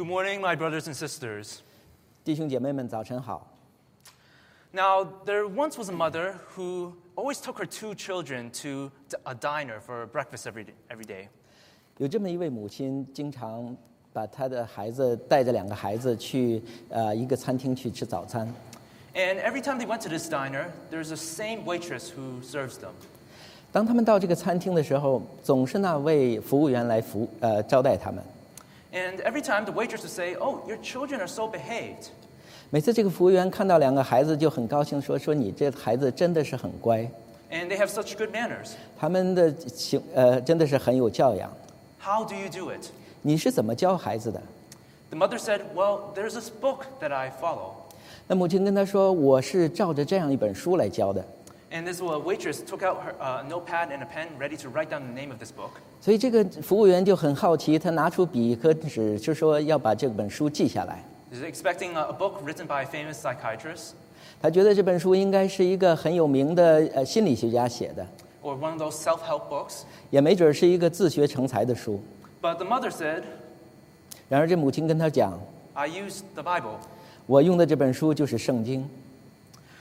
Good morning, my brothers and sisters. 弟兄姐妹们，早晨好。 Now, there once was a mother who always took her two children to d- a diner for breakfast every day. Every day. 有这么一位母亲，经常把她的孩子带着两个孩子去呃一个餐厅去吃早餐。 And every time they went to this diner, there's the same waitress who serves them. 当他们到这个餐厅的时候，总是那位服务员来服呃招待他们。 And every time the waitress would say, Oh, your children are so behaved. 每次这个服务员看到两个孩子，就很高兴说：“说你这孩子真的是很乖，And they have such good manners. 他们的行呃真的是很有教养。How do you do it? 你是怎么教孩子的 The mother said, Well, there's this book that I follow.？” 那母亲跟他说：“我是照着这样一本书来教的。And this uh, waitress took out her uh, notepad and a pen, ready to write down the name of this book. ”所以这个服务员就很好奇，他拿出笔和纸，就说要把这本书记下来。He's expecting a, a book written by a famous psychiatrist 他觉得这本书应该是一个很有名的呃心理学家写的，or one of those self-help books. 也没准是一个自学成才的书。But the mother said, 然而这母亲跟他讲 I used the Bible.：“ 我用的这本书就是圣经。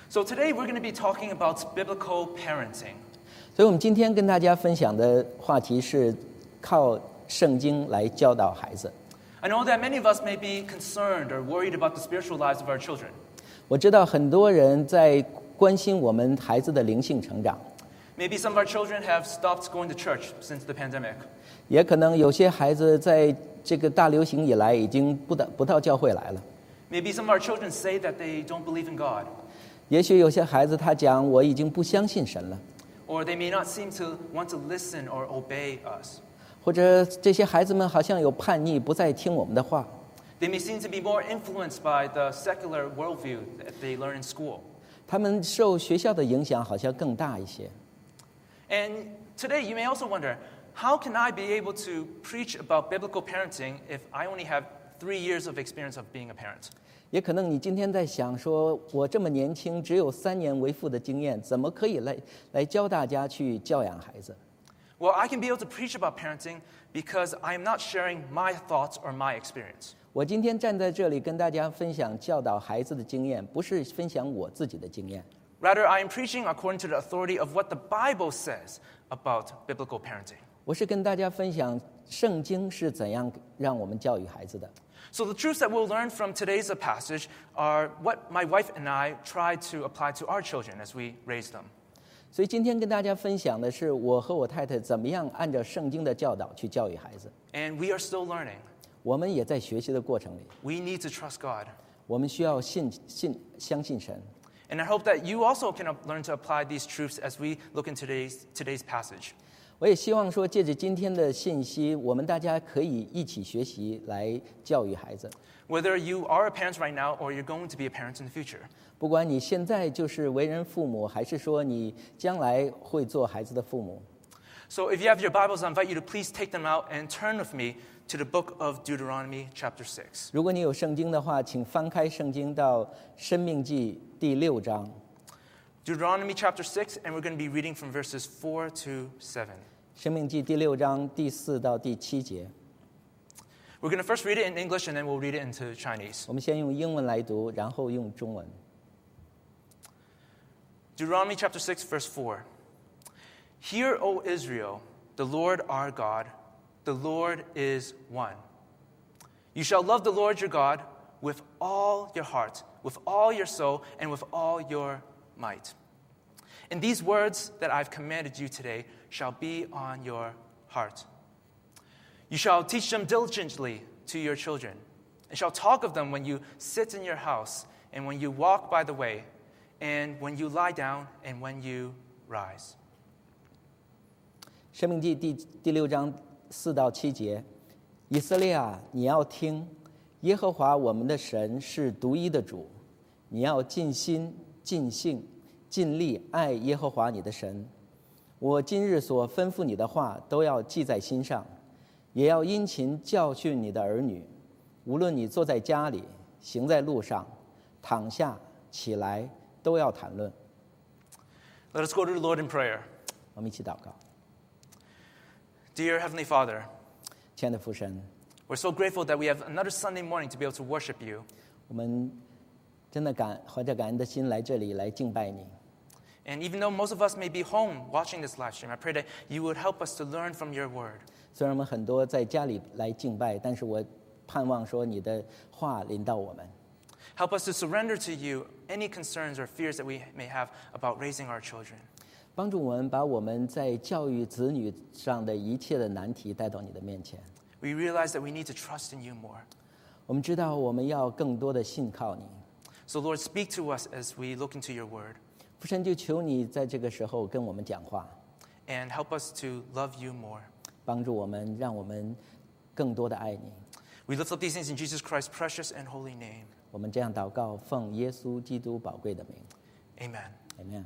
So today we're going to be talking about biblical parenting. ”所以，我们今天跟大家分享的话题是靠圣经来教导孩子。 I know that many of us may be concerned or worried about the spiritual lives of our children. 我知道很多人在关心我们孩子的灵性成长， Maybe some of our children have stopped going to church since the pandemic. 也可能有些孩子在这个大流行以来已经不到不到教会来了。 Maybe some of our children say that they don't believe in God. 也许有些孩子他讲我已经不相信神了， Or they may not seem to want to listen or obey us. 或者这些孩子们好像有叛逆，不再听我们的话。 They may seem to be more influenced by the secular worldview that they learn in school. 他们受学校的影响好像更大一些。 And today you may also wonder how can I be able to preach about biblical parenting if I only have three years of experience of being a parent? 也可能你今天在想说，我这么年轻，只有三年为父的经验，怎么可以来来教大家去教养孩子？Well, I can be able to preach about parenting because I am not sharing my thoughts or my experience. 我今天站在这里跟大家分享教导孩子的经验，不是分享我自己的经验，Rather, I am preaching according to the authority of what the Bible says about biblical parenting. 我是跟大家分享圣经是怎样让我们教育孩子的。So, the truths that we'll learn from today's passage are what my wife and I try to apply to our children as we raise them. 所以今天跟大家分享的是我和我太太怎么样按照圣经的教导去教育孩子。 And we are still learning. 我们也在学习的过程里， We need to trust God. 我们需要信信相信神。 And I hope that you also can learn to apply these truths as we look in today's, today's passage. 我也希望说，借着今天的信息，我们大家可以一起学习来教育孩子。Whether you are a parent right now or you're going to be a parent in the future，不管你现在就是为人父母，还是说你将来会做孩子的父母。So if you have your Bibles, I invite you to please take them out and turn with me to the book of Deuteronomy chapter six. 如果你有圣经的话，请翻开圣经到《申命记》第六章。Deuteronomy chapter six, and we're going to be reading from verses four to seven. 申命记第六章第四到第七节。We're going to first read it in English and then we'll read it into Chinese. 我们先用英文来读，然后用中文。Deuteronomy chapter 6, verse 4. Hear, O Israel, the Lord our God, the Lord is one. You shall love the Lord your God with all your heart, with all your soul, and with all your might. And these words that I've commanded you today shall be on your heart. You shall teach them diligently to your children, and shall talk of them when you sit in your house, and when you walk by the way, and when you lie down, and when you rise. 申命记第第六章四到七节，以色列啊，你要听，耶和华我们的神是独一的主，你要尽心、尽性、尽力爱耶和华你的神。我今日所吩咐你的话，都要记在心上，也要殷勤教训你的儿女。无论你坐在家里，行在路上，躺下起来，都要谈论。Let us go to the Lord in prayer. 我们一起祷告，Dear Heavenly Father, 亲爱的父神，We're so grateful that we have another Sunday morning to be able to worship you. 我们真的感怀着感恩的心来这里来敬拜你。And even though most of us may be home watching this live stream, I pray that you would help us to learn from your word. 虽然我们很多在家里来敬拜，但是我盼望说你的话临到我们， Help us to surrender to you any concerns or fears that we may have about raising our children. 帮助我们把我们在教育子女上的一切的难题带到你的面前。 We realize that we need to trust in you more. 我们知道我们要更多的信靠你， So, Lord, speak to us as we look into your word 父神就求你在这个时候跟我们讲话， and help us to love you more. 帮助我们，让我们更多的爱你。 We lift up these things in Jesus Christ's precious and holy name. 我们这样祷告，奉耶稣基督宝贵的名 Amen. ，Amen。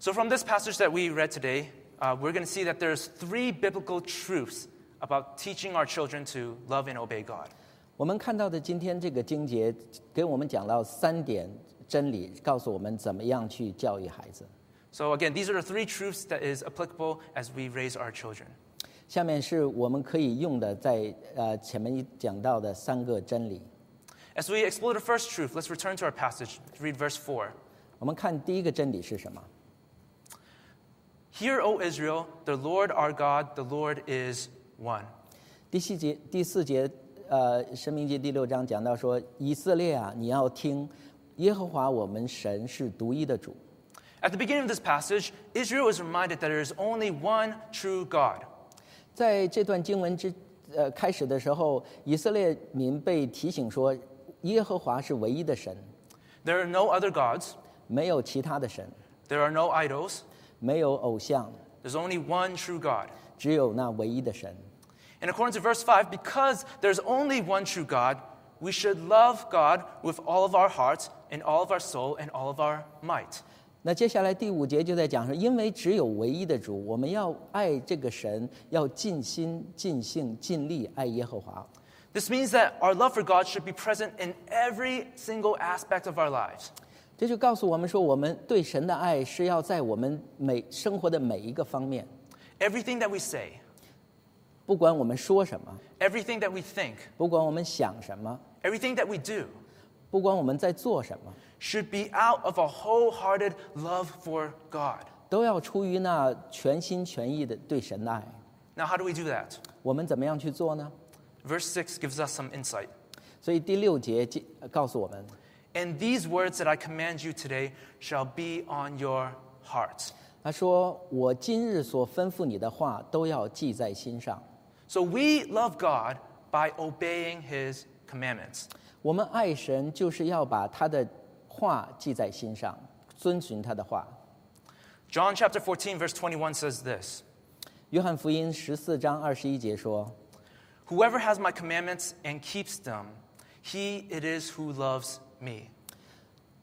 So, from this passage that we read today, uh, we're going to see that there's three biblical truths about teaching our children to love and obey God. 我们看到的今天这个经节，给我们讲到三点 真理，告诉我们怎么样去教育孩子。So, again, these are the three truths that is applicable as we raise our children. 下面是我们可以用的在呃前面讲到的三个真理。As we explore the first truth, let's return to our passage, read verse four. 我们看第一个真理是什么？Hear, O Israel, the Lord our God, the Lord is one. 第四节第四节呃《生命记》第六章讲到说，以色列啊，你要听，耶和华我们神是独一的主。 At the beginning of this passage, Israel is reminded that there is only one true God. 在这段经文之呃开始的时候，以色列民被提醒说，耶和华是唯一的神， There are no other gods, 没有其他的神， there are no idols, 没有偶像， there's only one true God. 只有那唯一的神。 And according to verse 5, because there's only one true God, we should love God with all of our hearts and all of our soul and all of our might. 那接下来第五节就在讲说，因为只有唯一的主，我们要爱这个神，要尽心、尽性、尽力爱耶和华。 This means that our love for God should be present in every single aspect of our lives. 这就告诉我们说，我们对神的爱是要在我们每生活的每一个方面， Everything that we say, 不管我们说什么， everything that we think, 不管我们想什么， everything that we do 不管我们在做什么， should be out of a wholehearted love for God. 都要出于那全心全意的对神的爱。 Now, how do we do that? 我们怎么样去做呢？ Verse 6 gives us some insight. 所以第六节记告诉我们， And these words that I command you today shall be on your hearts. 他说：“我今日所吩咐你的话，都要记在心上。 So we love God by obeying his commandments. 我们爱神，就是要把他的话记在心上，遵循他的话。 John chapter 14, verse 21 says this 约翰福音十四章二十一节说 Whoever has my commandments and keeps them, he it is who loves me.：“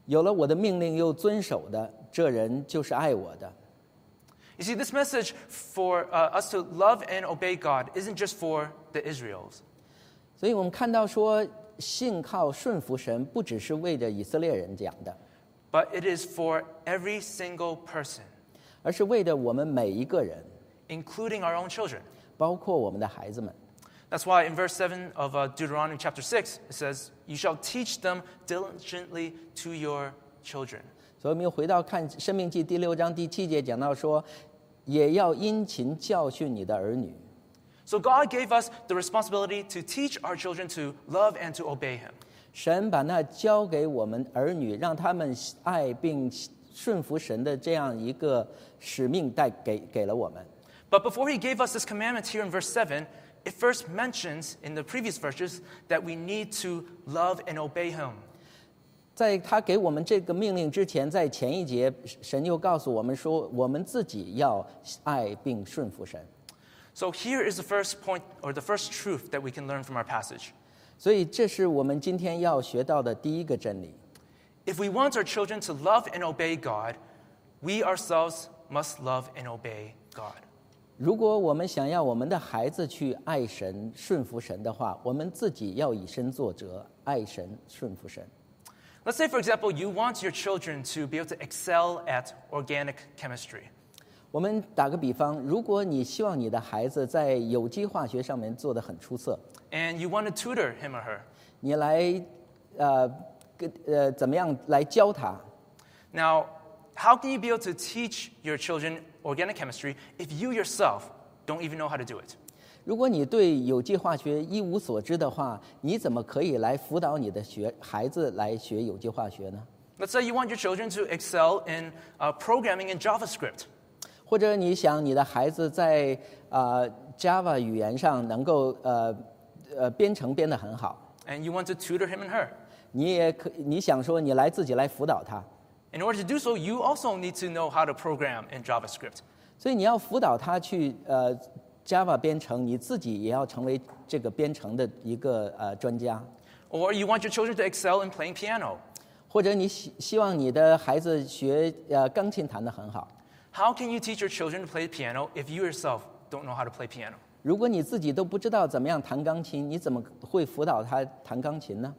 有了我的命令又遵守的，这人就是爱我的。 You see, this message for uh, us to love and obey God isn't just for the Israels. ”所以我们看到说， 信靠顺服神，不只是为着以色列人讲的，but it is for every single person, including our own children. That's why in verse 7 of uh, Deuteronomy chapter 6, it says, You shall teach them diligently to your children. 所以我们又回到看《申命记》第六章第七节，讲到说，也要殷勤教训你的儿女。So God gave us the responsibility to teach our children to love and to obey Him. 神把那交给我们儿女，让他们爱并顺服神的这样一个使命带给给了我们。 But before He gave us this commandment here in verse 7, it first mentions in the previous verses that we need to love and obey Him. 在他给我们这个命令之前，在前一节，神又告诉我们说，我们自己要爱并顺服神。 So here is the first point or the first truth that we can learn from our passage. 所以，这是我们今天要学到的第一个真理。 If we want our children to love and obey God, we ourselves must love and obey God. 如果我们想要我们的孩子去爱神、顺服神的话，我们自己要以身作则，爱神、顺服神。 Let's say, for example, you want your children to be able to excel at organic chemistry. 我们打个比方，如果你希望你的孩子在有机化学上面做得很出色， and you want to tutor him or her. 你来呃跟呃怎么样来教他？ Now, how can you be able to teach your children organic chemistry if you yourself don't even know how to do it? 如果你对有机化学一无所知的话，你怎么可以来辅导你的学孩子来学有机化学呢？ Let's say you want your children to excel in uh, programming in JavaScript. 或者你想你的孩子在呃 Java 语言上能够呃呃编程编得很好，and you want to tutor him and her. 你也可你想说你来自己来辅导他，In order to do so, you also need to know how to program in JavaScript. 所以你要辅导他去呃 Java 编程，你自己也要成为这个编程的一个呃专家，Or you want your children to excel in playing piano. 或者你希希望你的孩子学呃钢琴弹得很好。How can you teach your children to play piano if you yourself don't know how to play piano? 如果你自己都不知道怎么样弹钢琴，你怎么会辅导他弹钢琴呢？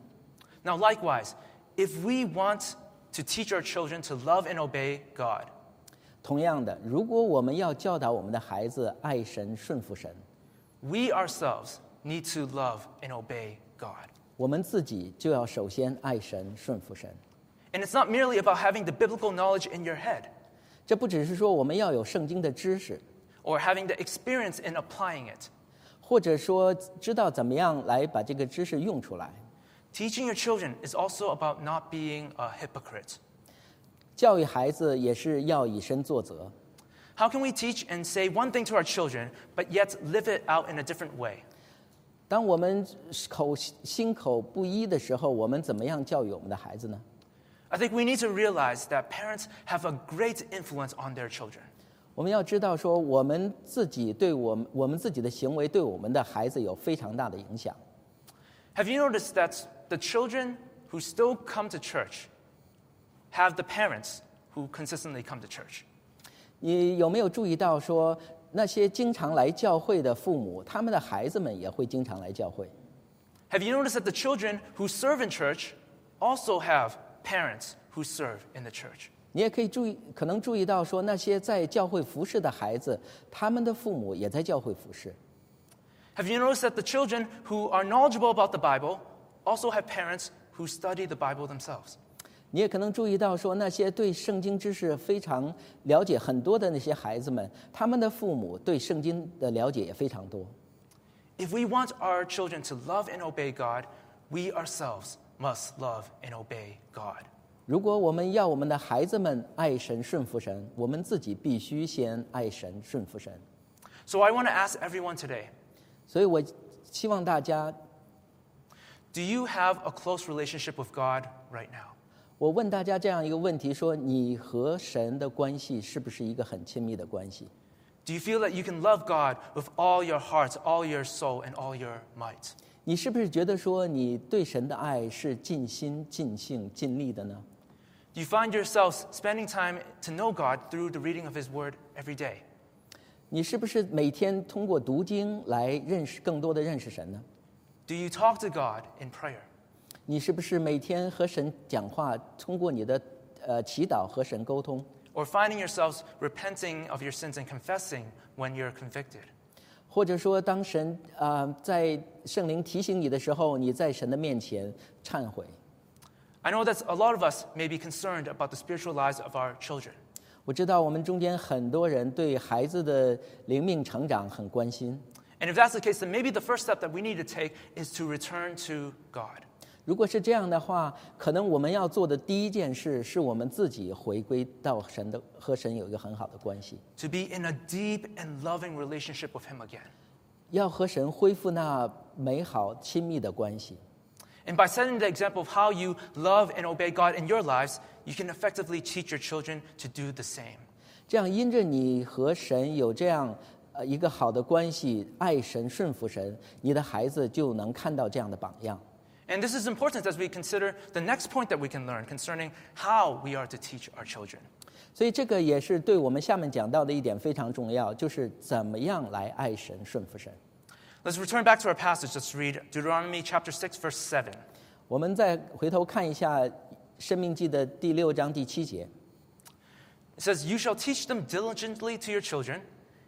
Now, likewise, if we want to teach our children to love and obey God, 同样的，如果我们要教导我们的孩子爱神、顺服神， we ourselves need to love and obey God. 我们自己就要首先爱神、顺服神。 And it's not merely about having the biblical knowledge in your head 这不只是说我们要有圣经的知识， or having the experience in applying it. 或者说知道怎么样来把这个知识用出来。 Teaching your children is also about not being a hypocrite. 教育孩子也是要以身作则。 How can we teach and say one thing to our children, but yet live it out in a different way? 当我们口心口不一的时候，我们怎么样教育我们的孩子呢？ I think we need to realize that parents have a great influence on their children. 我们要知道说，我们自己对我们我们自己的行为对我们的孩子有非常大的影响。 Have you noticed that the children who still come to church have the parents who consistently come to church? 你有没有注意到说，那些经常来教会的父母，他们的孩子们也会经常来教会？ Have you noticed that the children who serve in church also have parents who serve in the church? 你也可以注意，可能注意到说，那些在教会服侍的孩子，他们的父母也在教会服侍。 Have you noticed that the children who are knowledgeable about the Bible also have parents who study the Bible themselves? 你也可能注意到说，那些对圣经知识非常了解很多的那些孩子们，他们的父母对圣经的了解也非常多。 If we want our children to love and obey God, we ourselves must love and obey God. 如果我们要我们的孩子们爱神顺服神，我们自己必须先爱神顺服神。 So I want to ask everyone today 所以我希望大家， do you have a close relationship with God right now? 我问大家这样一个问题：说你和神的关系是不是一个很亲密的关系？ Do you feel that you can love God with all your heart, all your soul, and all your might? 你是不是觉得说你对神的爱是尽心、尽性、尽力的呢？ Do you find yourselves spending time to know God through the reading of His Word every day? 你是不是每天通过读经来认识更多的认识神呢？ Do you talk to God in prayer? 你是不是每天和神讲话，通过你的呃祈祷和神沟通？ Or finding yourselves repenting of your sins and confessing when you're convicted? 或者说，当神啊、呃在圣灵提醒你的时候，你在神的面前忏悔。 I know that a lot of us may be concerned about the spiritual lives of our children. 我知道我们中间很多人对孩子的灵命成长很关心。 And if that's the case, then maybe the first step that we need to take is to return to God. 如果是这样的话，可能我们要做的第一件事，是我们自己回归到神的和神有一个很好的关系， to be in a deep and loving relationship with Him again. 要和神恢复那美好亲密的关系。 And by setting the example of how you love and obey God in your lives, you can effectively teach your children to do the same. 这样，因着你和神有这样呃一个好的关系，爱神、顺服神，你的孩子就能看到这样的榜样。 and this is important as we consider the next point that we can learn concerning how we are to teach our children. 所以这个也是对我们下面讲到的一点非常重要，就是怎么样来爱神、顺服神。Let's return back to our passage. Let's read Deuteronomy chapter six, verse seven. 我们再回头看一下《申命记》的第六章第七节。It says, "You shall teach them diligently to your children."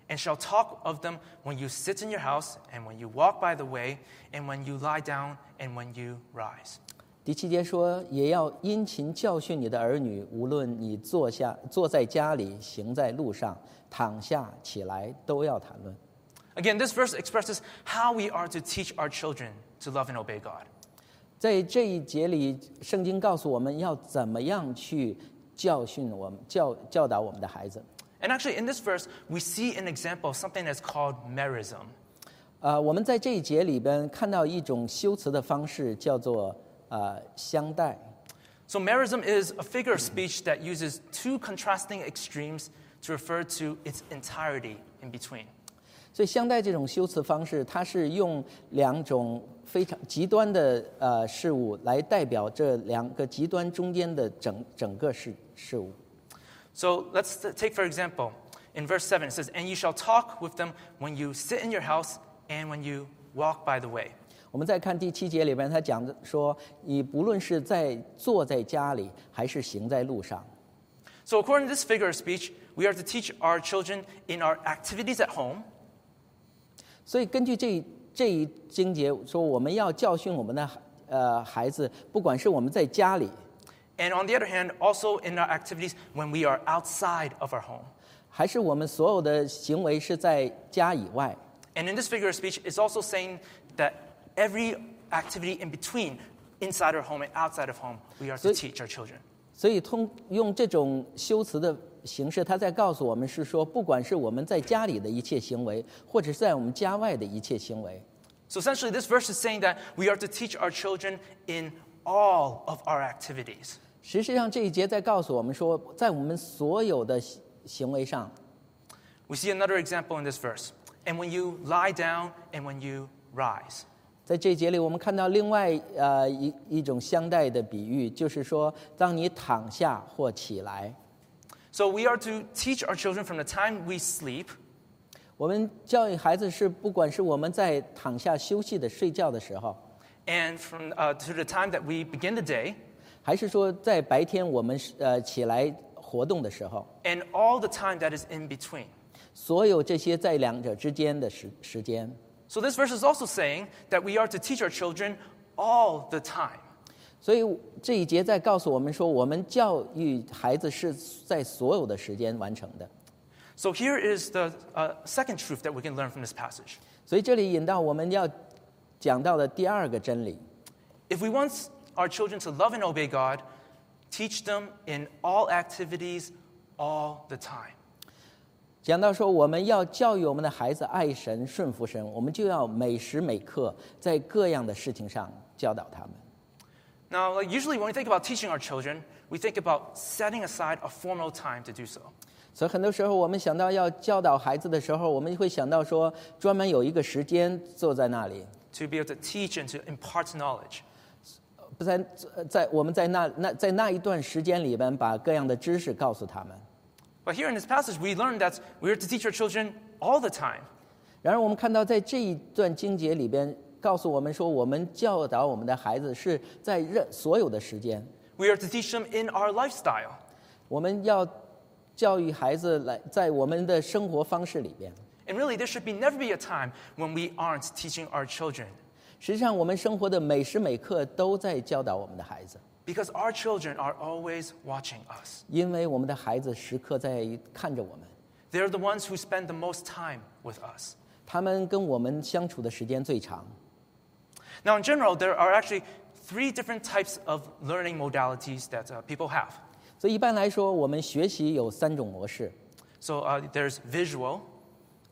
and shall talk of them when you sit in your house, and when you walk by the way, and when you lie down, and when you rise. 第七节说，也要殷勤教训你的儿女，无论你坐下、坐在家里、行在路上、躺下、起来，都要谈论。 Again, this verse expresses how we are to teach our children to love and obey God. 在这一节里，圣经告诉我们要怎么样去教训我们、教教导我们的孩子。 And actually, in this verse, we see an example of something that's called merism. 呃，我们在这一节里边看到一种修辞的方式，叫做呃相待。 So, merism is a figure of speech that uses two contrasting extremes to refer to its entirety in between. 所以相待这种修辞方式，它是用两种非常极端的呃事物来代表这两个极端中间的整整个事事物。 So, let's t- take, for example, in verse 7, it says, And you shall talk with them when you sit in your house and when you walk by the way. 我们再看第七节里边，他讲的说，你不论是在坐在家里，还是行在路上， So, according to this figure of speech, we are to teach our children in our activities at home, 所以根据这一这一经节说，我们要教训我们的呃孩子，不管是我们在家里， and on the other hand, also in our activities when we are outside of our home. 还是我们所有的行为是在家以外。 And in this figure of speech, it's also saying that every activity in between, inside our home and outside of home, we are to So- teach our children. 所以通用这种修辞的形式，他在告诉我们是说，不管是我们在家里的一切行为，或者是在我们家外的一切行为， So essentially, this verse is saying that we are to teach our children in all of our activities. 实际上这一节在告诉我们说，在我们所有的行行为上， We see another example in this verse. And when you lie down and when you rise. 在这一节里，我们看到另外呃一一种相待的比喻，就是说，当你躺下或起来， So we are to teach our children from the time we sleep 我们教育孩子是，不管是我们在躺下休息的睡觉的时候， and from uh, to the time that we begin the day 还是说在白天我们是呃起来活动的时候， and all the time that is in between. 所有这些在两者之间的时时间。 So this verse is also saying that we are to teach our children all the time. 所以这一节在告诉我们说，我们教育孩子是在所有的时间完成的。 So here is the uh, second truth that we can learn from this passage. 所以这里引到我们要讲到的第二个真理： If we want our children to love and obey God, teach them in all activities all the time. 讲到说我们要教育我们的孩子爱神、顺服神，我们就要每时每刻在各样的事情上教导他们。 Now, like usually when we think about teaching our children, we think about setting aside a formal time to do so. 所以很多时候，我们想到要教导孩子的时候，我们会想到说，专门有一个时间坐在那里， to be able to teach and to impart knowledge. 不在在我们在那那在那一段时间里边，把各样的知识告诉他们。 But here in this passage, we learn that we are to teach our children all the time. 然而，我们看到在这一段经节里边，告诉我们说，我们教导我们的孩子是在任所有的时间， We are to teach them in our lifestyle. 我们要教育孩子来在我们的生活方式里边。 And really, there should be never be a time when we aren't teaching our children 实际上，我们生活的每时每刻都在教导我们的孩子， because our children are always watching us. 因为我们的孩子时刻在看着我们， They're the ones who spend the most time with us. 他们跟我们相处的时间最长。 Now, in general, there are actually three different types of learning modalities that uh, people have. 所以一般来说，我们学习有三种模式： So uh, there's visual,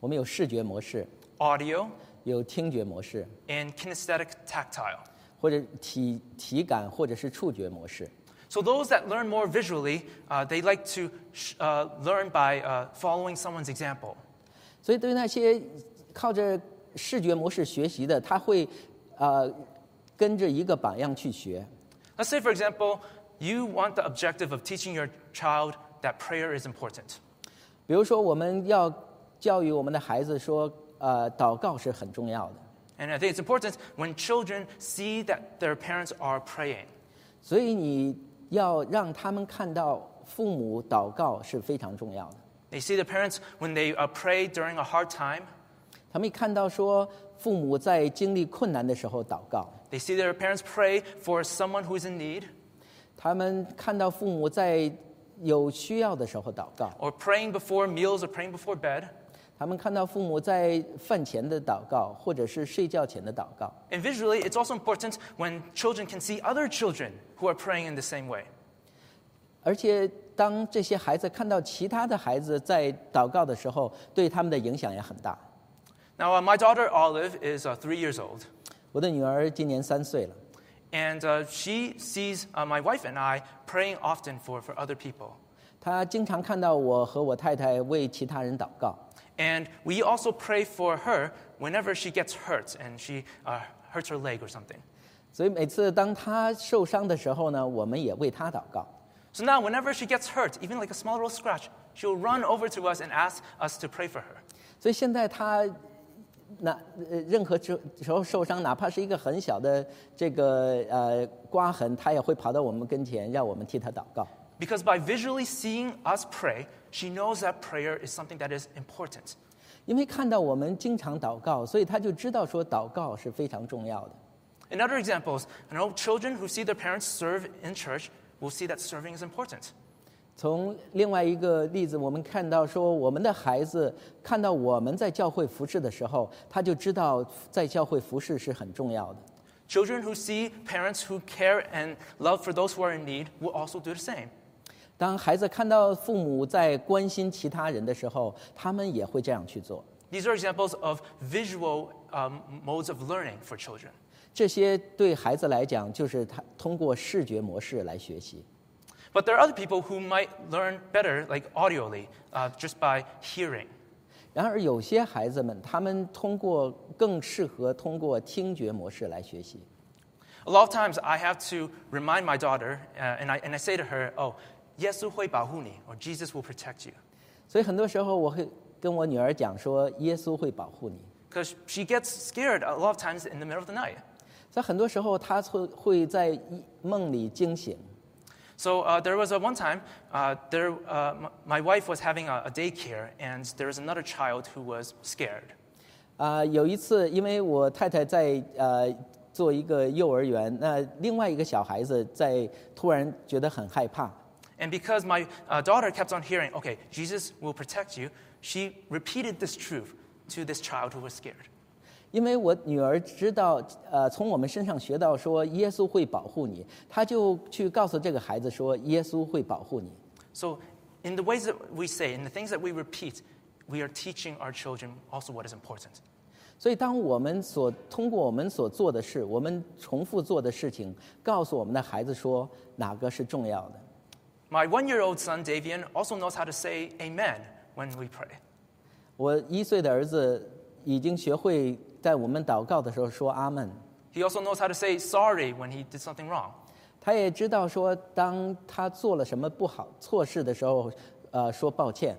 我们有视觉模式， audio, 有听觉模式， and kinesthetic tactile. 或者体体感或者是触觉模式。 So those that learn more visually, uh, they like to sh- uh, learn by uh, following someone's example. 所以对于那些靠着视觉模式学习的，他会呃跟着一个榜样去学。 Let's say, for example, you want the objective of teaching your child that prayer is important. 比如说，我们要教育我们的孩子说， 呃，祷告是很重要的。 And I think it's important when children see that their parents are praying. 所以你要让他们看到 父母祷告是非常重要的。 They see the parents when they uh, pray during a hard time. 他们一看到说父母在经历困难的时候祷告， They see their parents pray for someone who is in need, 他们看到父母在有需要的时候祷告， or praying before meals, or praying before bed. 他们看到父母在饭前的祷告，或者是睡觉前的祷告。 And visually, it's also important when children can see other children who are praying in the same way. 而且，当这些孩子看到其他的孩子在祷告的时候，对他们的影响也很大。 Now, uh, my daughter Olive is uh, three years old, 我的女儿今年三岁了， and uh, she sees uh, my wife and I praying often for, for other people. 她经常看到我和我太太为其他人祷告。 And we also pray for her whenever she gets hurt and she uh, hurts her leg or something. 所以每次当她受伤的时候呢，我们也为她祷告。 So now, whenever she gets hurt, even like a small little scratch, she'll run over to us and ask us to pray for her. 所以现在她那呃任何时时候受伤，哪怕是一个很小的这个呃刮痕，她也会跑到我们跟前，让我们替她祷告。 Because by visually seeing us pray, she knows that prayer is something that is important. 因为看到我们经常祷告，所以她就知道说祷告是非常重要的。 In other examples, I know children who see their parents serve in church will see that serving is important. 从另外一个例子，我们看到说，我们的孩子看到我们在教会服侍的时候，他就知道在教会服侍是很重要的。 Children who see parents who care and love for those who are in need will also do the same. 当孩子看到父母在关心其他人的时候，他们也会这样去做。 These are examples of visual um, modes of learning for children. 这些对孩子来讲，就是他通过视觉模式来学习。 But there are other people who might learn better, like audioly, uh, just by hearing. 然而，有些孩子们，他们通过更适合通过听觉模式来学习。 A lot of times I have to remind my daughter, uh, and, I, and I say to her, oh, 耶稣会保护你, or Jesus will protect you. 所以很多时候，我会跟我女儿讲说，耶稣会保护你。 Because she gets scared a lot of times in the middle of the night. 在很多时候，她会会在一梦里惊醒。 So uh, there was a one time, uh, there, uh, m- my wife was having a, a daycare, and there was another child who was scared. 啊、有一次，因为我太太在呃做一个幼儿园，那另外一个小孩子在突然觉得很害怕， And because my uh, daughter kept on hearing, okay, Jesus will protect you, she repeated this truth to this child who was scared. 因为我女儿知道，呃，从我们身上学到说耶稣会保护你，她就去告诉这个孩子说耶稣会保护你。 So, in the ways that we say, in the things that we repeat, we are teaching our children also what is important. 所以，当我们所通过我们所做的事，我们重复做的事情，告诉我们的孩子说哪个是重要的。 My one year old son, Davian, also knows how to say amen when we pray. 我一岁的儿子已经学会在我们祷告的时候说阿门。 He also knows how to say sorry when he did something wrong. 他也知道说，当他做了什么不好错事的时候，呃，说抱歉。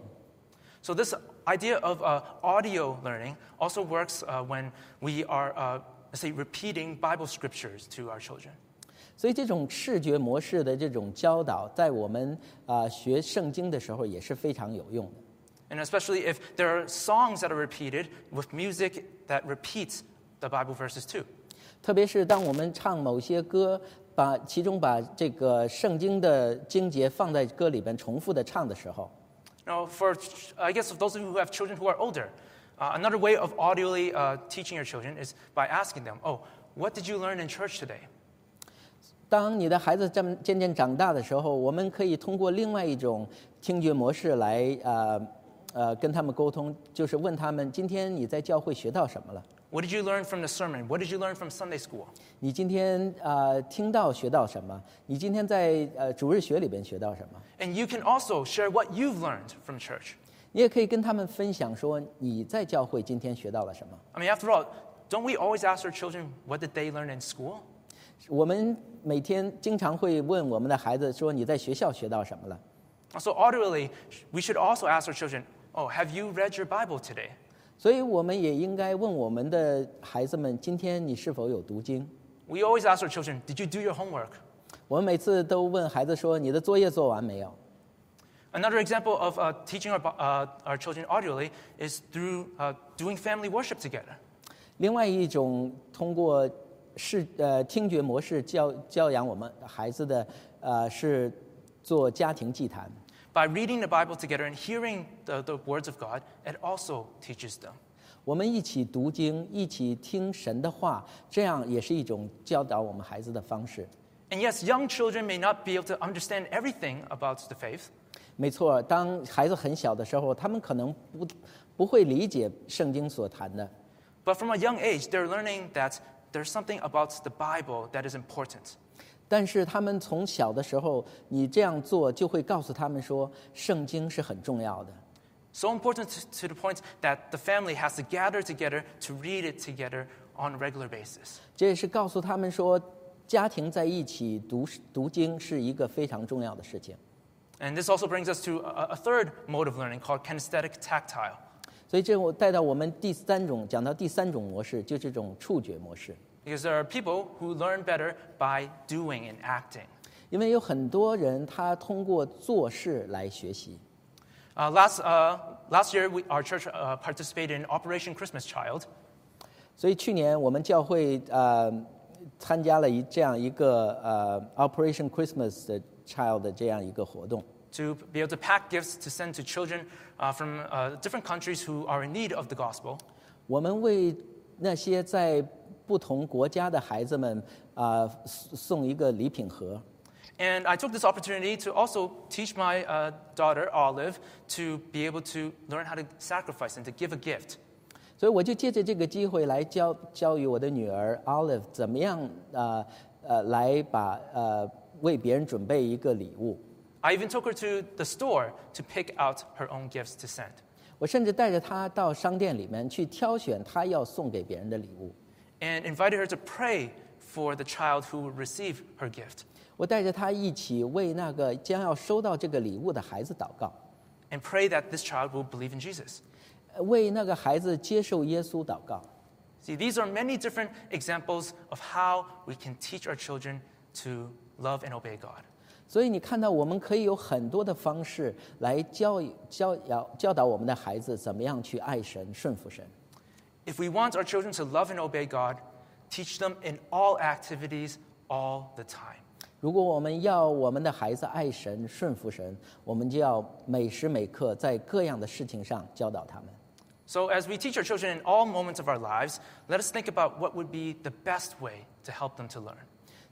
So, this idea of uh, audio learning also works uh, when we are, uh, let's say, repeating Bible scriptures to our children. 所以这种视觉模式的这种教导，在我们啊、学圣经的时候也是非常有用的。 And especially if there are songs that are repeated with music that repeats the Bible verses too. 特别是当我们唱某些歌，把其中把这个圣经的经节放在歌里边重复的唱的时候， Now, for I guess of those of you who have children who are older, uh, another way of audibly uh, teaching your children is by asking them, "Oh, what did you learn in church today?" 当你的孩子渐渐渐长大的时候，我们可以通过另外一种听觉模式来呃呃跟他们沟通，就是问他们：今天你在教会学到什么了？What did you learn from the sermon? What did you learn from Sunday school? 你今天呃听到学到什么？你今天在呃主日学里边学到什么？And you can also share what you've learned from church. 你也可以跟他们分享说你在教会今天学到了什么。I mean, after all, don't we always ask our children what did they learn in school? 我们每天经常会问我们的孩子说你在学校学到什么了？ So audibly, we should also ask our children, "Oh, have you read your Bible today?" 所以我们也应该问我们的孩子们：今天你是否有读经？ We always ask our children, "Did you do your homework?" 我们每次都问孩子说：“你的作业做完没有 Another example of uh, teaching our, bo- uh, our children audially is through uh, doing family worship together. 另外一种通过 视呃听觉模式教教养我们孩子的呃是做家庭祭坛。By reading the Bible together and hearing the, the words of God, it also teaches them. 我们一起读经，一起听神的话，这样也是一种教导我们孩子的方式。And yes, young children may not be able to understand everything about the faith, 没错，当孩子很小的时候，他们可能不不会理解圣经所谈的，but from a young age, they're learning that there's something about the Bible that is important. 但是他们从小的时候，你这样做就会告诉他们说，圣经是很重要的。 So important to, to the point that the family has to gather together to read it together on a regular basis. 这也是告诉他们说，家庭在一起读读经是一个非常重要的事情。 And this also brings us to a, a third mode of learning called kinesthetic tactile. 所以这我带到我们第三种，讲到第三种模式，就这种触觉模式。Because there are people who learn better by doing and acting. 因为有很多人他通过做事来学习。Uh, last, uh, last year, we, our church uh, participated in Operation Christmas Child. 所以去年我们教会呃参加了一这样一个呃 Operation Christmas 的 Child 的这样一个活动。to be able to pack gifts to send to children uh, from uh, different countries who are in need of the gospel. 我们为那些在不同国家的孩子们啊、送送一个礼品盒。 And I took this opportunity to also teach my uh, daughter, Olive, to be able to learn how to sacrifice and to give a gift. 所以我就借着这个机会来教教育我的女儿 Olive 怎么样呃呃来把呃为别人准备一个礼物。 I even took her to the store to pick out her own gifts to send. 我甚至带着她到商店里面去挑选她要送给别人的礼物。 and invited her to pray for the child who would receive her gift 我带着她一起为那个将要收到这个礼物的孩子祷告， and pray that this child will believe in Jesus. 呃为那个孩子接受耶稣祷告。 See, these are many different examples of how we can teach our children to love and obey God. 所以你看到，我们可以有很多的方式来教教教教导我们的孩子怎么样去爱神、顺服神。 If we want our children to love and obey God, teach them in all activities all the time. 如果我们要我们的孩子爱神、顺服神，我们就要每时每刻在各样的事情上教导他们。 So, as we teach our children in all moments of our lives, let us think about what would be the best way to help them to learn.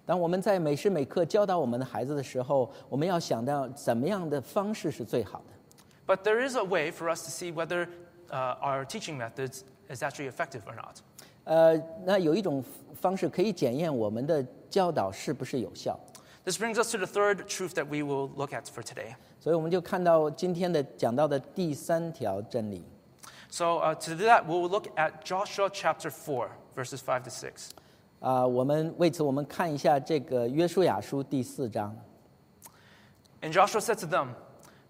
当我们在每时每刻教导我们的孩子的时候，我们要想到怎么样的方式是最好的。 But there is a way for us to see whether uh, our teaching methods is actually effective or not. 呃，那有一种方式可以检验我们的教导是不是有效， This brings us to the third truth that we will look at for today. 所以我们就看到今天的讲到的第三条真理。 So, uh, to do that, we'll look at Joshua chapter 4, verses 5 to 6. 啊、我们为此我们看一下这个约书亚书第四章。 And Joshua said to them,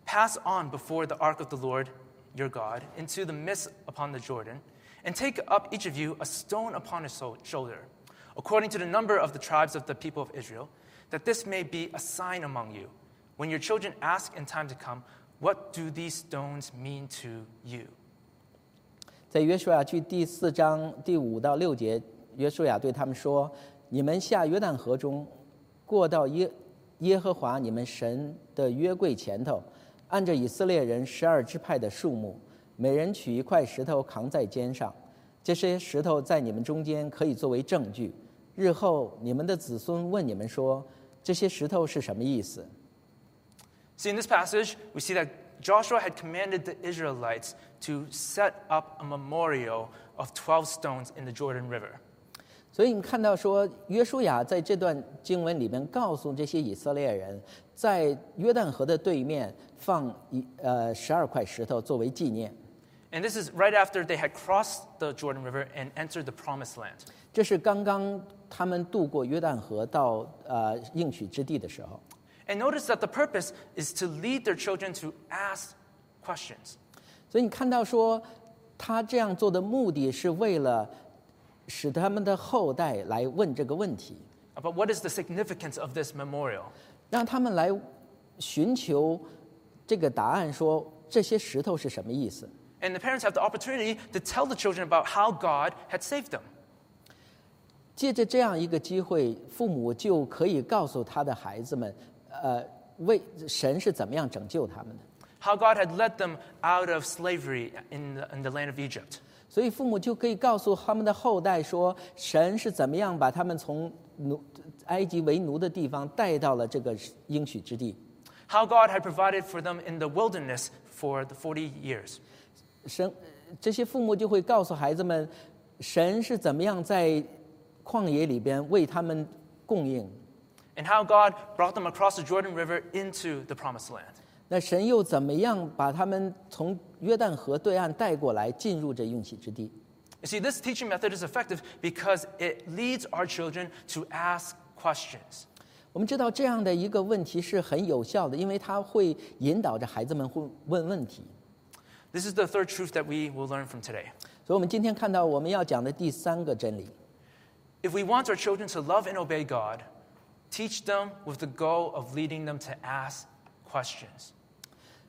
Pass on before the ark of the Lord your God into the midst upon the Jordan, and take up each of you a stone upon his so- shoulder, according to the number of the tribes of the people of Israel, that this may be a sign among you. When your children ask in time to come, What do these stones mean to you? 在约书亚记第四章第五到六节， 约书亚对他们说：“你们下约旦河中，过到耶耶和华你们神的约柜前头，按着以色列人十二支派的数目，每人取一块石头扛在肩上。这些石头在你们中间可以作为证据。日后你们的子孙问你们说：这些石头是什么意思？ See, in this passage, we see that Joshua had commanded the Israelites to set up a memorial of 12 stones in the Jordan River. 所以你看到说，约书亚在这段经文里面告诉这些以色列人，在约旦河的对面放一呃十二块石头作为纪念。 And this is right after they had crossed the Jordan River and entered the promised land. 这是刚刚他们渡过约旦河到呃应许之地的时候。 And notice that the purpose is to lead their children to ask questions. 所以你看到说，他这样做的目的是为了 使他们的后代来问这个问题，But what is the significance of this memorial? 让他们来寻求这个答案说这些石头是什么意思。And the parents have the opportunity to tell the children about how God had saved them. 借着这样一个机会，父母就可以告诉他的孩子们，呃，为神是怎么样拯救他们的。How God had led them out of slavery in the, in the land of Egypt. 所以父母就可以告诉他们的后代说，神是怎么样把他们从奴埃及为奴的地方带到了这个应许之地。How God had provided for them in the wilderness for the forty years. 神这些父母就会告诉孩子们，神是怎么样在旷野里边为他们供应。And how God brought them across the Jordan River into the promised land. 那神又怎么样把他们从约旦河对岸带过来，进入这应许之地？ You see, this teaching method is effective because it leads our children to ask questions. 我们知道这样的一个问题是很有效的，因为它会引导着孩子们会问问题。 This is the third truth that we will learn from today. 所以，我们今天看到我们要讲的第三个真理， If we want our children to love and obey God, teach them with the goal of leading them to ask questions.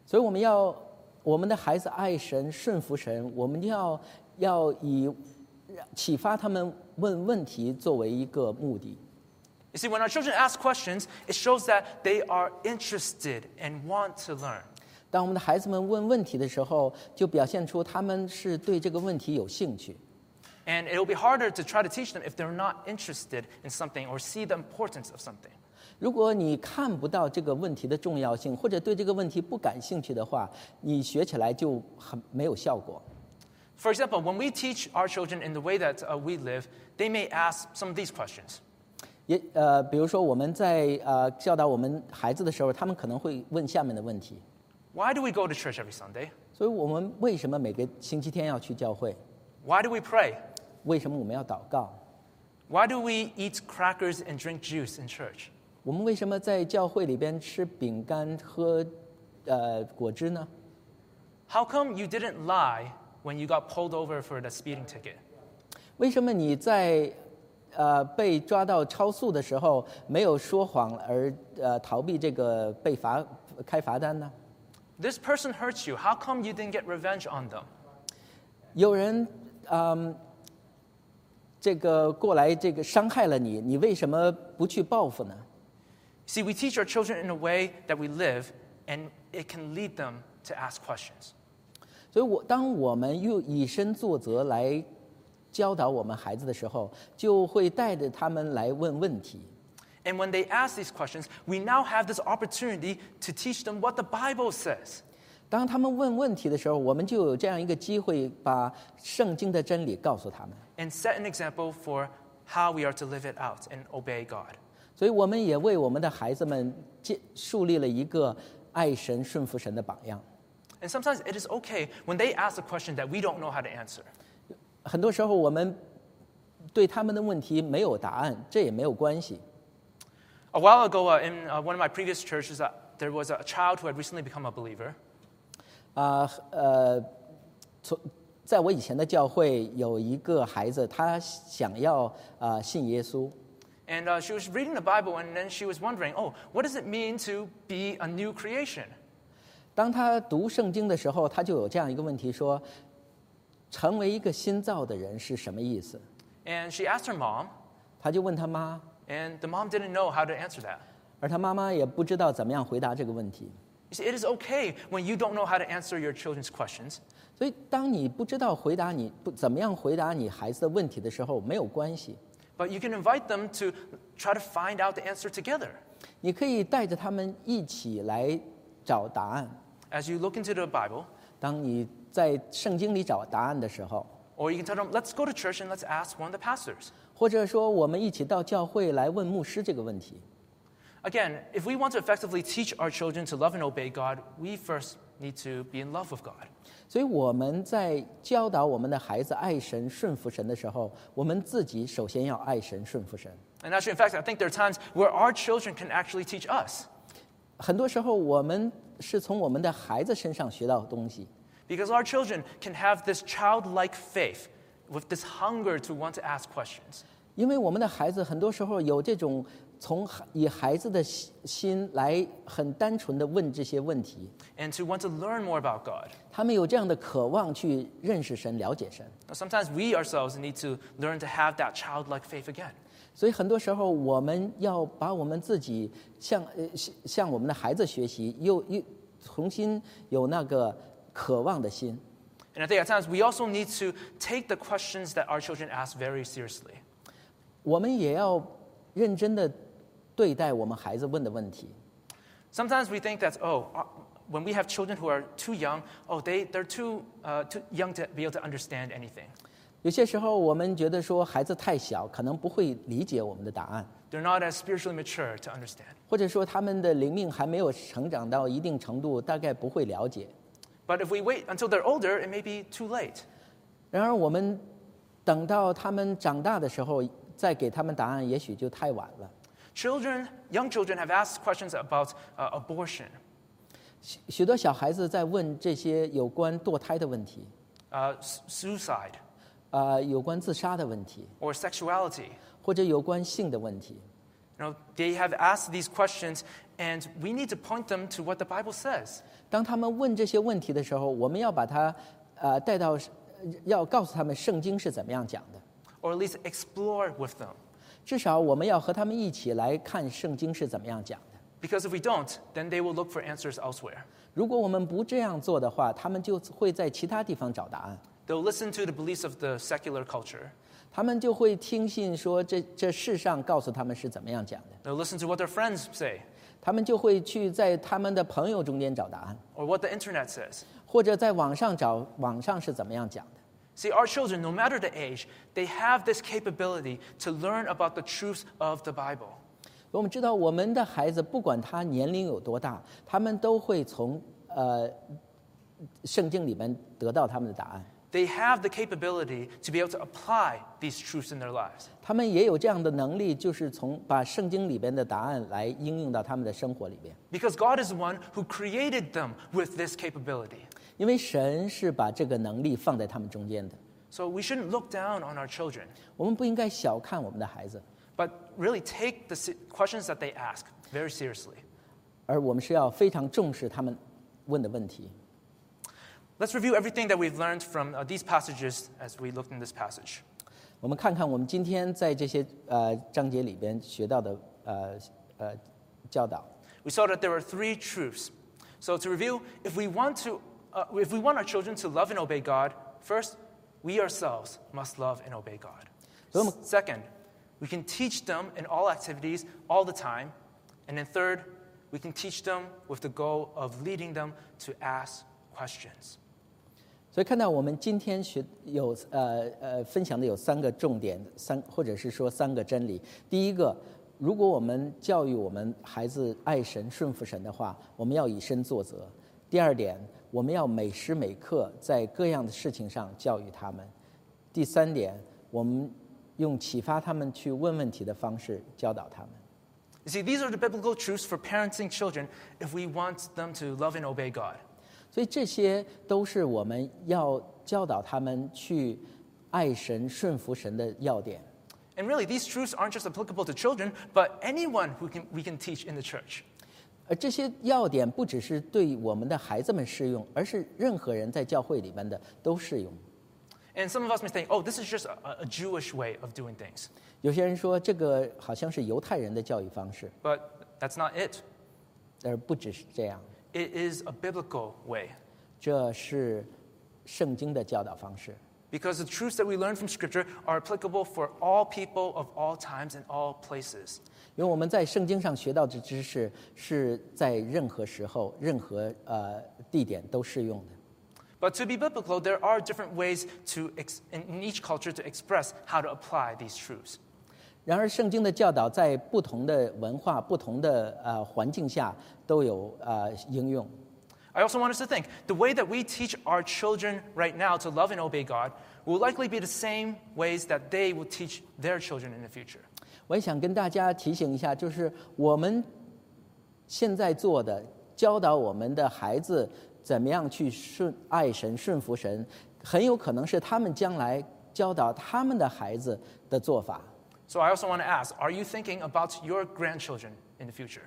所以我们要我们的孩子爱神、顺服神，我们要要以启发他们问问题作为一个目的。 You see, when our children ask questions, it shows that they are interested and want to learn. 当我们的孩子们问问题的时候，就表现出他们是对这个问题有兴趣。 And it will be harder to try to teach them if they're not interested in something or see the importance of something. 如果你看不到这个问题的重要性，或者对这个问题不感兴趣的话，你学起来就很没有效果。 For example, when we teach our children in the way that uh, we live, they may ask some of these questions 也呃，比如说我们在呃教导我们孩子的时候，他们可能会问下面的问题： Why do we go to church every Sunday? 所以我们为什么每个星期天要去教会？ Why do we pray? 为什么我们要祷告？ Why do we eat crackers and drink juice in church? 我们为什么在教会里边吃饼干、喝呃果汁呢？How come you didn't lie when you got pulled over for the speeding ticket? 为什么你在呃被抓到超速的时候没有说谎而呃逃避这个被罚开罚单呢？This person hurts you. How come you didn't get revenge on them? 有人嗯这个过来这个伤害了你，你为什么不去报复呢？See, we teach our children in a way that we live, and it can lead them to ask questions. 所以我当我们用以身作则来教导我们孩子的时候，就会带着他们来问问题。 And when they ask these questions, we now have this opportunity to teach them what the Bible says. 当他们问问题的时候，我们就有这样一个机会，把圣经的真理告诉他们。 and set an example for how we are to live it out and obey God. 所以，我们也为我们的孩子们建树立了一个爱神、顺服神的榜样。And sometimes it is okay when they ask a question that we don't know how to answer. 很多时候，我们对他们的问题没有答案，这也没有关系。A while ago, uh, in uh, one of my previous churches, uh, there was a child who had recently become a believer. 啊呃，从在我以前的教会有一个孩子，他想要啊、信耶稣，And uh, she was reading the Bible, and then she was wondering, oh, what does it mean to be a new creation? 当他读圣经的时候，他就有这样一个问题说：成为一个新造的人是什么意思？ And she asked her mom, 他就问他妈， and the mom didn't know how to answer that. 而他妈妈也不知道怎么样回答这个问题。 You see, it is okay when you don't know how to answer your children's questions. 所以，当你不知道回答你不怎么样回答你孩子的问题的时候，没有关系， But you can invite them to try to find out the answer together. 你可以带着他们一起来找答案。 As you look into the Bible, 当你在圣经里找答案的时候， or you can tell them, let's go to church and let's ask one of the pastors. 或者说我们一起到教会来问牧师这个问题。 Again, if we want to effectively teach our children to love and obey God, we first need to be in love with God. 所以我们在教导我们的孩子爱神、顺服神的时候，我们自己首先要爱神、顺服神。 And actually, in fact, I think there are times where our children can actually teach us. 很多时候，我们是从我们的孩子身上学到东西， Because our children can have this childlike faith with this hunger to want to ask questions. 因为我们的孩子很多时候有这种 从孩以孩子的心心来很单纯的问这些问题，and to want to learn more about God. 他们有这样的渴望去认识神、了解神。Sometimes we ourselves need to learn to have that childlike faith again. 所以很多时候，我们要把我们自己向呃向向我们的孩子学习，又又重新有那个渴望的心。And I think at times we also need to take the questions that our children ask very seriously. 我们也要认真的对待我们孩子问的问题。 Sometimes we think that, oh, uh, when we have children who are too young, oh, they, they're too, uh, too young to be able to understand anything. 有些时候，我们觉得说孩子太小，可能不会理解我们的答案， They're not as spiritually mature to understand. 或者说他们的灵命还没有成长到一定程度，大概不会了解。 But if we wait until they're older, it may be too late. 然而，我们等到他们长大的时候，再给他们答案，也许就太晚了。 Children, young children have asked questions about uh, abortion, 许许多小孩子在问这些有关堕胎的问题， uh, s- suicide, 啊，有关自杀的问题， or sexuality. 或者有关性的问题。 You know, they have asked these questions, and we need to point them to what the Bible says. 当他们问这些问题的时候，我们要把他呃带到，要告诉他们圣经是怎么样讲的。 or at least explore with them. 至少我们要和他们一起来看圣经是怎么样讲的。Because if we don't, then they will look for answers elsewhere. 如果我们不这样做的话，他们就会在其他地方找答案，They'll listen to the beliefs of the secular culture. 他们就会听信说这这世上告诉他们是怎么样讲的，They'll listen to what their friends say 他们就会去在他们的朋友中间找答案，or what the internet says. 或者在网上找网上是怎么样讲的。See, our children, no matter the age, they have this capability to learn about the truth of the Bible. 我们知道，我们的孩子不管他年龄有多大，他们都会从呃圣经里面得到他们的答案。 They have the capability to be able to apply these truths in their lives. 他们也有这样的能力，就是从把圣经里边的答案来应用到他们的生活里边。 Because God is the one who created them with this capability. 因为神是把这个能力放在他们中间的， So we shouldn't look down on our children, 我们不应该小看我们的孩子， but really take the si- questions that they ask very seriously. 而我们是要非常重视他们问的问题。 Let's review everything that we've learned from uh, these passages as we looked in this passage. 我们看看我们今天在这些呃章节里边学到的呃呃教导。 We saw that there are three truths. So to review, if we want to, uh, if we want our children to love and obey God, first, we ourselves must love and obey God. So- S- Second, we can teach them in all activities all the time, and then third, we can teach them with the goal of leading them to ask questions. 所以看到我们今天学有呃呃分享的有三个重点，三或者是说三个真理。第一个，如果我们教育我们孩子爱神、顺服神的话，我们要以身作则。第二点， 我们要每时每刻在各样的事情上教育他们。第三点，我们用启发他们去问问题的方式教导他们。You see, these are the biblical truths for parenting children if we want them to love and obey God. 所以这些都是我们要教导他们去爱神、顺服神的要点。And really, these truths aren't just applicable to children, but anyone who can, we can teach in the church. 而这些要点不只是对我们的孩子们适用，而是任何人在教会里面的都适用。And some of us may think, oh, this is just a, a Jewish way of doing things. 有些人说这个好像是犹太人的教育方式，But that's not it. 而不只是这样，It is a biblical way. 这是圣经的教导方式。Because the truths that we learn from Scripture are applicable for all people of all times and all places. 因为我们在圣经上学到的知识是在任何时候、任何呃地点都适用的。 But to be biblical, there are different ways to ex- in in each culture to express how to apply these truths. 然而，圣经的教导在不同的文化、不同的呃环境下都有呃应用。 I also want us to think the way that we teach our children right now to love and obey God will likely be the same ways that they will teach their children in the future. 我也想跟大家提醒一下，就是我们现在做的，教导我们的孩子怎么样去顺爱神、顺服神，很有可能是他们将来教导他们的孩子的做法。 So I also want to ask are you thinking about your grandchildren in the future?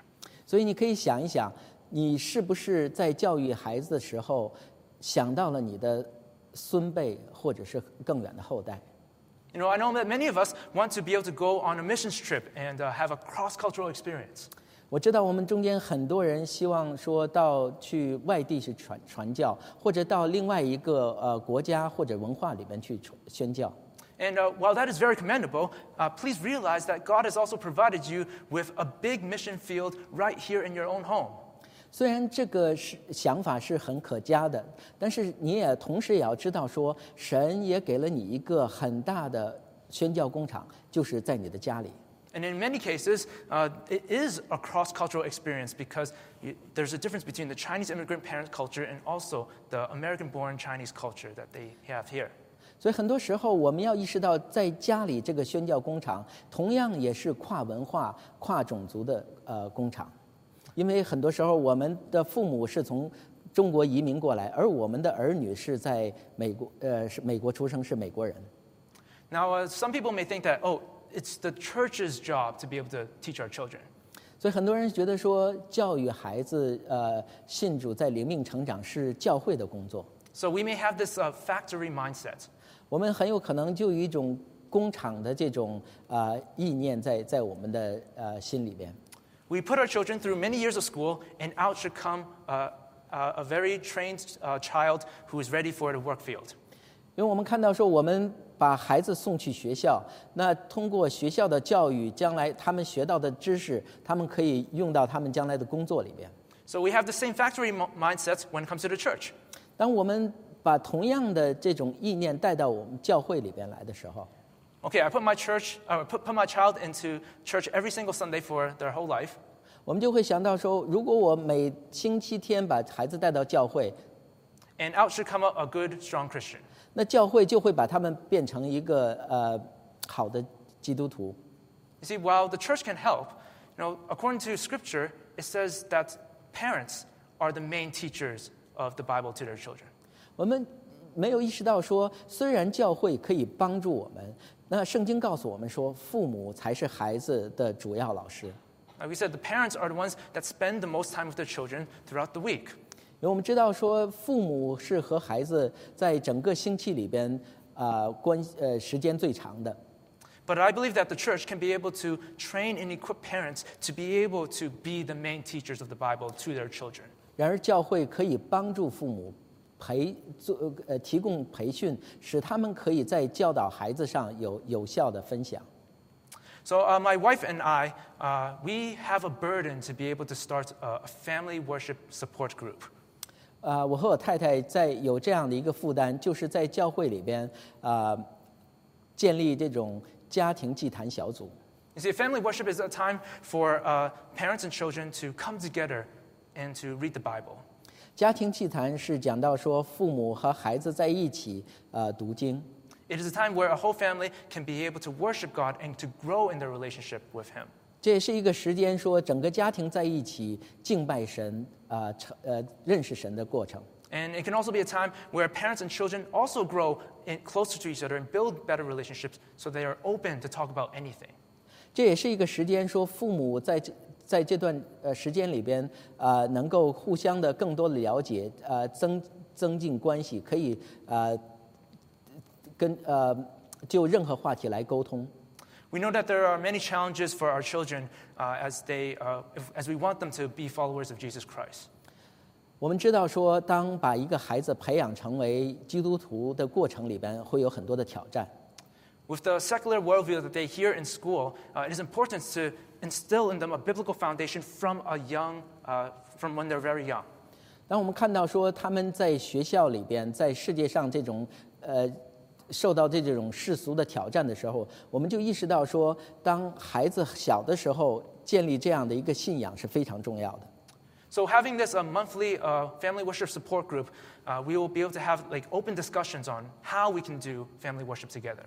所以你可以想一想， 你是不是在教育孩子的时候，想到了你的孙辈或者是更远的后代？ You know, I know that many of us want to be able to go on a missions trip and uh, have a cross cultural experience. 我知道我们中间很多人希望说到去外地去传传教，或者到另外一个呃国家或者文化里面去传宣教。 And uh, while that is very commendable, uh, please realize that God has also provided you with a big mission field right here in your own home. 虽然这个是想法是很可嘉的，但是你也同时也要知道说，神也给了你一个很大的宣教工厂，就是在你的家里。And in many cases, uh, it is a cross cultural experience because you, there's a difference between the Chinese immigrant parent culture and also the American born Chinese culture that they have here. 所以很多时候，我们要意识到，在家里这个宣教工厂，同样也是跨文化、跨种族的呃工厂，因为很多时候我们的父母是从中国移民过来，而我们的儿女是在美国呃是美国出生，是美国人。Now, uh, some people may think that, oh, it's the church's job to be able to teach our children. 所以很多人觉得说，教育孩子呃信主在灵命成长是教会的工作。So we may have this uh, factory mindset. 我们很有可能就有一种工厂的这种啊、呃意念在在我们的呃心里边。We put our children through many years of school, and out should come uh, uh, a very trained uh, child who is ready for the work field. 因为我们看到说，我们把孩子送去学校，那通过学校的教育，将来他们学到的知识，他们可以用到他们将来的工作里边。 So we have the same factory mo- mindset when it comes to the church. 当我们把同样的这种意念带到我们教会里边来的时候， Okay, I put my church, uh, put, put my child into church every single Sunday for their whole life. 我们就会想到说，如果我每星期天把孩子带到教会， And out should come a, a good, strong Christian. 那教会就会把他们变成一个呃好的基督徒。 You see, while the church can help, you know, according to Scripture, it says that parents are the main teachers of the Bible to their children. 我们没有意识到说，虽然教会可以帮助我们， 那圣经告诉我们说，父母才是孩子的主要老师。 Like we said, the parents are the ones that spend the most time with their children throughout the week. 因为我们知道说，父母是和孩子在整个星期里边啊、关呃时间最长的。 But I believe that the church can be able to train and equip parents to be able to be the main teachers of the Bible to their children. 然而，教会可以帮助父母 培做呃提供培训，使他们可以在教导孩子上有有效的分享。So, uh, my wife and I, uh, we have a burden to be able to start a, family worship support group. 啊、我和我太太在有这样的一个负担，就是在教会里边啊、建立这种家庭祭坛小组。You see, family worship is a time for uh, parents and children to come together and to read the Bible. 家庭祭坛是讲到说父母和孩子在一起呃读经， It is a time where a whole family can be able to worship God and to grow in their relationship with Him. 这也是一个时间说整个家庭在一起敬拜神啊成呃认识神的过程。 And it can also be a time where parents and children also grow in, closer to each other and build better relationships so they are open to talk about anything. 这也是一个时间说父母在这 在这段呃时间里边啊、能够互相的更多的了解呃增增进关系，可以呃跟呃就任何话题来沟通。 We know that there are many challenges for our children uh, as, they, uh, if, as we want them to be followers of Jesus Christ. 我们知道说，当把一个孩子培养成为基督徒的过程里边，会有很多的挑战。 With the secular worldview that they hear in school, uh, it is important to instill in them a biblical foundation from a young, uh, from when they're very young. 当我们看到说他们在学校里边，在世界上这种呃受到这种世俗的挑战的时候，我们就意识到说，当孩子小的时候建立这样的一个信仰是非常重要的。 So having this uh, monthly uh, family worship support group, uh, we will be able to have like open discussions on how we can do family worship together.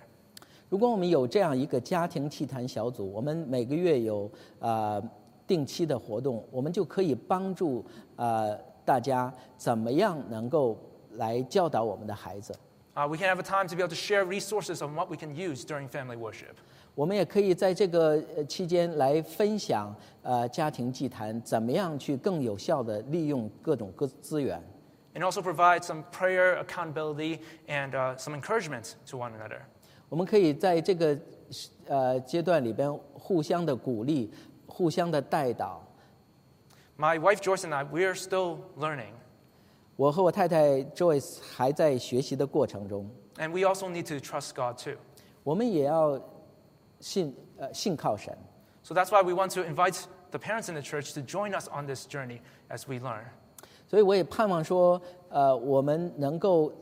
如果我们有这样一个家庭祭坛小组，我们每个月有啊、呃定期的活动，我们就可以帮助呃大家怎么样能够来教导我们的孩子。Uh, we can have a time to be able to share resources on what we can use during family worship. 我们也可以在这个呃期间来分享呃家庭祭坛怎么样去更有效的利用各种各资源。and also provide some prayer, accountability, and uh, some encouragement to one another. 我们可以在这个呃阶段里边互相的鼓励，互相的带导。 My wife Joyce and I, we are still learning, 我和我太太 Joyce 还在学习的过程中， and we also need to trust God too. 我们也要信呃信靠神。 So that's why we want to invite the parents in the church to join us on this journey as we learn. 所以我也盼望说，呃，我们能够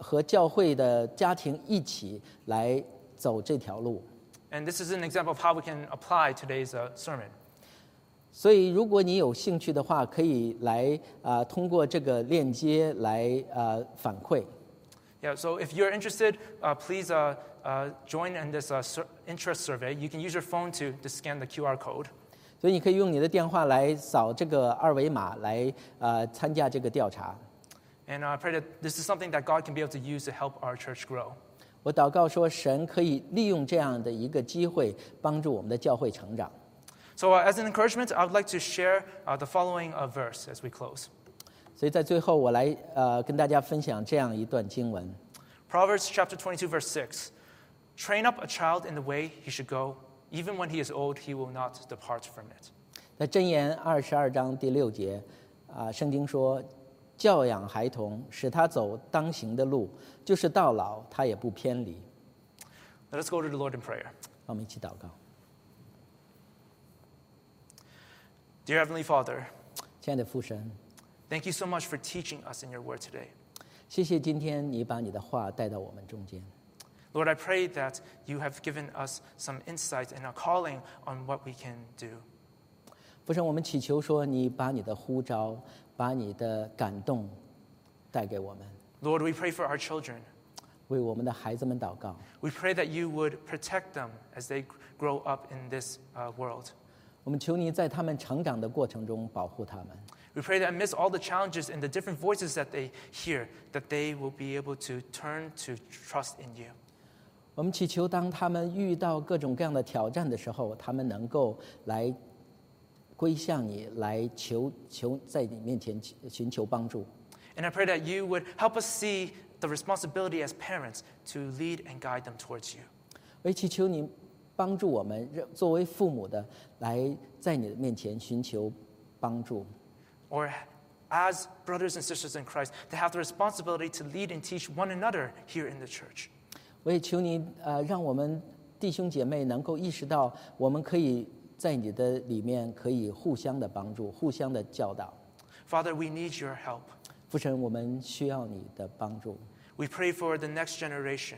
和教会的家庭一起来走这条路。And this is an example of how we can apply today's uh, sermon. 所以，如果你有兴趣的话，可以来啊、通过这个链接来呃反馈。Yeah, so if you're interested, uh, please uh, uh, join in this uh, sur- interest survey. You can use your phone to, to scan the QR code. 所以，你可以用你的电话来扫这个二维码来呃参加这个调查。And uh, I pray that this is something that God can be able to use to help our church grow. 我祷告说，神可以利用这样的一个机会，帮助我们的教会成长。 So, uh, as an encouragement, I would like to share uh, the following uh, verse as we close 所以在最后，我来呃跟大家分享这样一段经文。 Proverbs chapter 22, verse 6 Train up a child in the way he should go, even when he is old, he will not depart from it. 在箴言二十二章第六节，啊，圣经说， 教养孩童，使他走当行的路，就是到老他也不偏离。Let us go to the Lord in prayer. 我们一起祷告，Dear Heavenly Father, 亲爱的父神，thank you so much for teaching us in your word today. 谢谢今天你把你的话带到我们中间。Lord, I pray that you have given us some insight and a calling on what we can do. 父神，我们祈求说，你把你的呼召，把你的感动带给我们， Lord, we pray for our children. 为我们的孩子们祷告。 We pray that you would protect them as they grow up in this uh, world. 我们求你在他们成长的过程中保护他们。 We pray that amidst all the challenges and the different voices that they hear, that they will be able to turn to trust in you. 我们祈求，当他们遇到各种各样的挑战的时候，他们能够来 归向你，来求求在你面前寻求帮助。 And I pray that you would help us see the responsibility as parents to lead and guide them towards you. 我也祈求你帮助我们，让作为父母的来在你的面前寻求帮助。 Or as brothers and sisters in Christ, to have the responsibility to lead and teach one another here in the church. 我也求你，呃，让我们弟兄姐妹能够意识到，我们可以 在你的里面可以互相的帮助，互相的教导。Father, we need your help. 父神，我们需要你的帮助。We pray for the next generation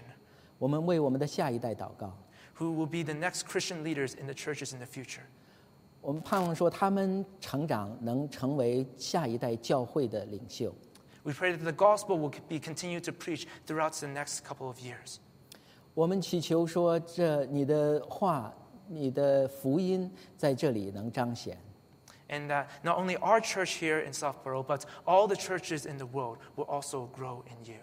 我们为我们的下一代祷告。who will be the next Christian leaders in the churches in the future. 我们盼望说，他们成长能成为下一代教会的领袖。We pray that the gospel will be continued to preach throughout the next couple of years. 我们祈求说，这你的话、你的福音在这里能彰显。And that not only our church here in Southborough, but all the churches in the world will also grow in you.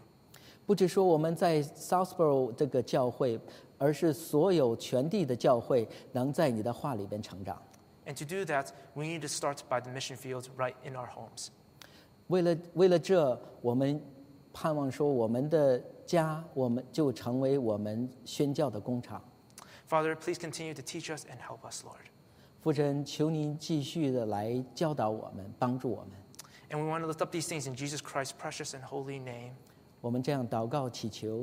不只说我们在 Southborough 这个教会，而是所有全地的教会能在你的话里边成长。And to do that, we need to start by the mission fields right in our homes. 为了为了这，我们盼望说我们的家，我们就成为我们宣教的工厂。Father, please continue to teach us and help us, Lord. 父神，求您继续的来教导我们，帮助我们。 And we want to lift up these things in Jesus Christ's precious and holy name. 我们这样祷告祈求，